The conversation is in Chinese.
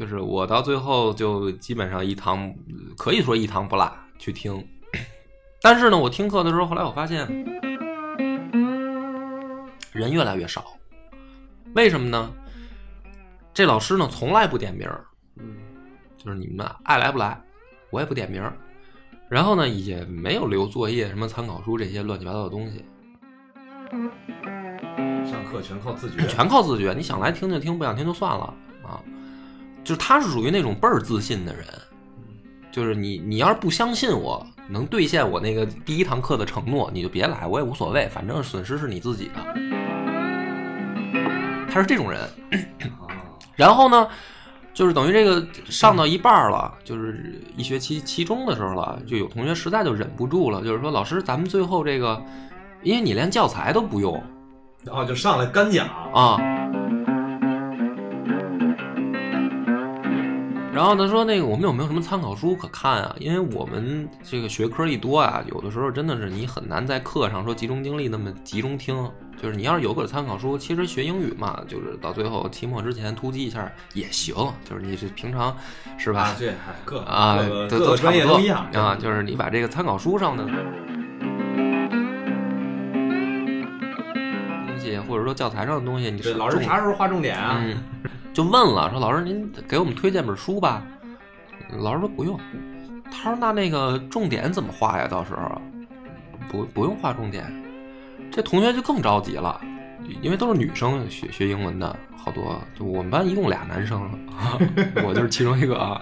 就是我到最后就基本上一堂可以说一堂不落去听，但是呢，我听课的时候，后来我发现人越来越少，为什么呢？这老师呢从来不点名儿，嗯就是你们爱来不来，我也不点名儿。然后呢，也没有留作业、什么参考书这些乱七八糟的东西，上课全靠自觉，全靠自觉。你想来听就听，不想听就算了啊。就是他是属于那种倍儿自信的人，就是你你要是不相信我能兑现我那个第一堂课的承诺，你就别来，我也无所谓，反正损失是你自己的。他是这种人。啊，然后呢，就是等于这个上到一半了，就是一学期期中的时候了，就有同学实在就忍不住了，就是说老师，咱们最后这个，因为你连教材都不用然后，就上来干讲，啊。然后他说：“那个，我们有没有什么参考书可看啊？因为我们这个学科一多啊，有的时候真的是你很难在课上说集中精力那么集中听。就是你要是有本参考书，其实学英语嘛，就是到最后期末之前突击一下也行。就是你是平常是吧？啊，这还各啊，各专业差不一样啊。就是你把这个参考书上的东西，或者说教材上的东西，你是老师啥时候划重点啊？嗯，就问了，说老师您给我们推荐本书吧。老师说不用，他说那那个重点怎么画呀？到时候不不用画重点。这同学就更着急了，因为都是女生学学英文的，好多。就我们班一共俩男生，我就是其中一个啊。